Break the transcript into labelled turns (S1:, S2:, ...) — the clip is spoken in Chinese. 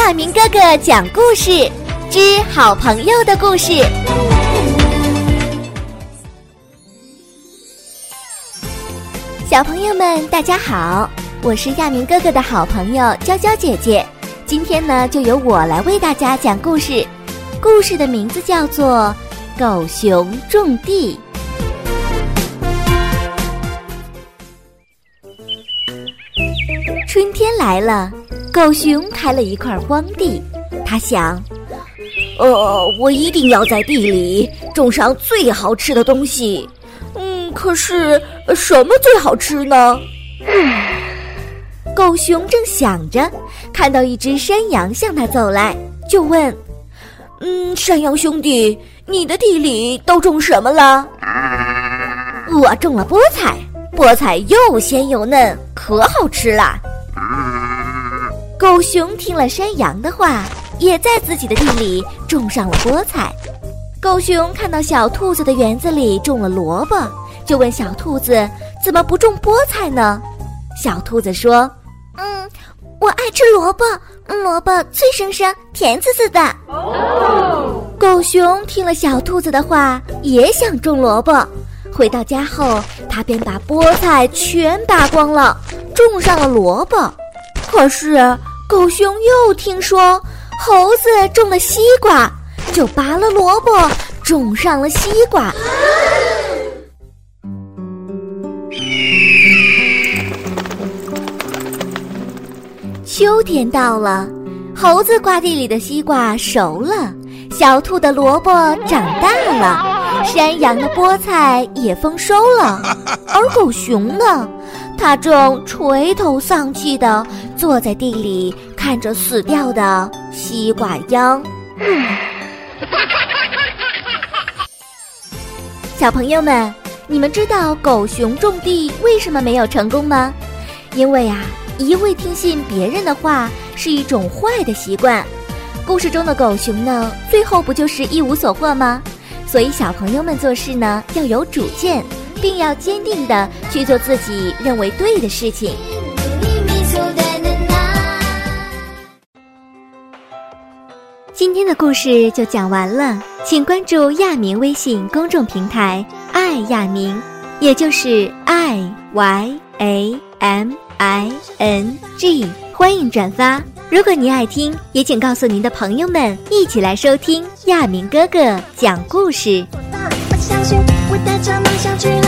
S1: 亚明哥哥讲故事之好朋友的故事。小朋友们，大家好，我是亚明哥哥的好朋友娇娇姐姐。今天呢，就由我来为大家讲故事。故事的名字叫做《狗熊种地》。春天来了，狗熊开了一块荒地。他想，
S2: 呃，我一定要在地里种上最好吃的东西。嗯，可是什么最好吃呢？
S1: 狗熊正想着，看到一只山羊向他走来，就问：“
S2: 嗯，山羊兄弟，你的地里都种什么了？”
S3: 我种了菠菜，菠菜又鲜又嫩，可好吃了。
S1: 狗熊听了山羊的话，也在自己的地里种上了菠菜。狗熊看到小兔子的园子里种了萝卜，就问小兔子：“怎么不种菠菜呢？”小兔子说：“
S4: 嗯，我爱吃萝卜，萝卜脆生生，甜滋滋的。”
S1: 狗熊听了小兔子的话，也想种萝卜。回到家后，他便把菠菜全拔光了，种上了萝卜。可是狗熊又听说猴子种了西瓜，就拔了萝卜，种上了西瓜。秋天到了，猴子瓜地里的西瓜熟了，小兔的萝卜长大了，山羊的菠菜也丰收了，而狗熊呢？他正垂头丧气地坐在地里，看着死掉的西瓜秧。小朋友们，你们知道狗熊种地为什么没有成功吗？因为啊，一味听信别人的话是一种坏的习惯。故事中的狗熊呢，最后不就是一无所获吗？所以小朋友们做事呢，要有主见。并要坚定的去做自己认为对的事情。今天的故事就讲完了，请关注亚明微信公众平台“爱亚明”，也就是 “i y a m i n g”，欢迎转发。如果您爱听，也请告诉您的朋友们，一起来收听亚明哥哥讲故事。我相信，我带着梦想去。